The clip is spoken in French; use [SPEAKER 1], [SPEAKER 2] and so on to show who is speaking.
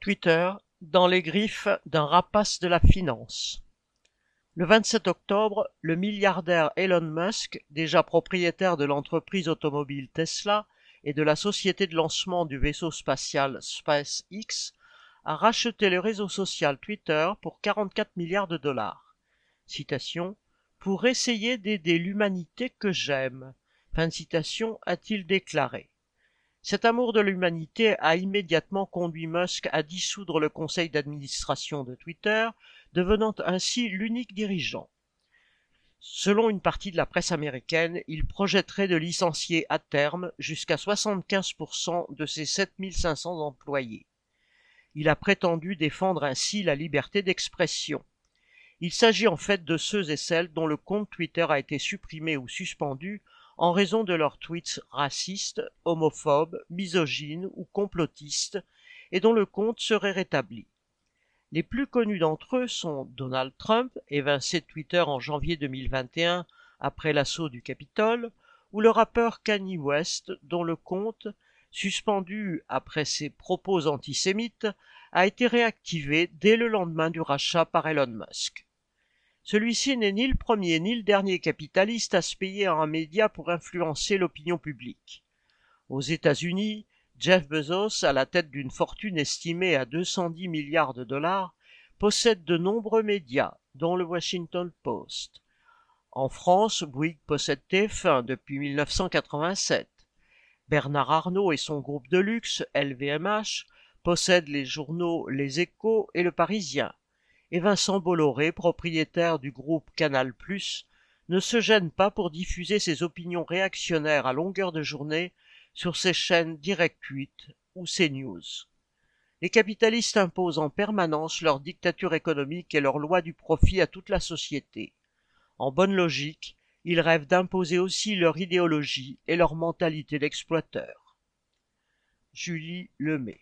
[SPEAKER 1] Twitter dans les griffes d'un rapace de la finance. Le 27 octobre, le milliardaire Elon Musk, déjà propriétaire de l'entreprise automobile Tesla et de la société de lancement du vaisseau spatial SpaceX, a racheté le réseau social Twitter pour 44 milliards de dollars. Pour essayer d'aider l'humanité que j'aime. Fin de citation, a-t-il déclaré. Cet amour de l'humanité a immédiatement conduit Musk à dissoudre le conseil d'administration de Twitter, devenant ainsi l'unique dirigeant. Selon une partie de la presse américaine, il projetterait de licencier à terme jusqu'à 75% de ses 7500 employés. Il a prétendu défendre ainsi la liberté d'expression. Il s'agit en fait de ceux et celles dont le compte Twitter a été supprimé ou suspendu en raison de leurs tweets racistes, homophobes, misogynes ou complotistes, et dont le compte serait rétabli. Les plus connus d'entre eux sont Donald Trump, évincé de Twitter en janvier 2021 après l'assaut du Capitole, ou le rappeur Kanye West, dont le compte, suspendu après ses propos antisémites, a été réactivé dès le lendemain du rachat par Elon Musk. Celui-ci n'est ni le premier ni le dernier capitaliste à se payer un média pour influencer l'opinion publique. Aux États-Unis, Jeff Bezos, à la tête d'une fortune estimée à 210 milliards de dollars, possède de nombreux médias, dont le Washington Post. En France, Bouygues possède TF1 depuis 1987. Bernard Arnault et son groupe de luxe, LVMH, possèdent les journaux Les Échos et Le Parisien et Vincent Bolloré, propriétaire du groupe Canal+, ne se gêne pas pour diffuser ses opinions réactionnaires à longueur de journée sur ses chaînes Direct 8 ou CNews. Les capitalistes imposent en permanence leur dictature économique et leur loi du profit à toute la société. En bonne logique, ils rêvent d'imposer aussi leur idéologie et leur mentalité d'exploiteur. Julie Lemay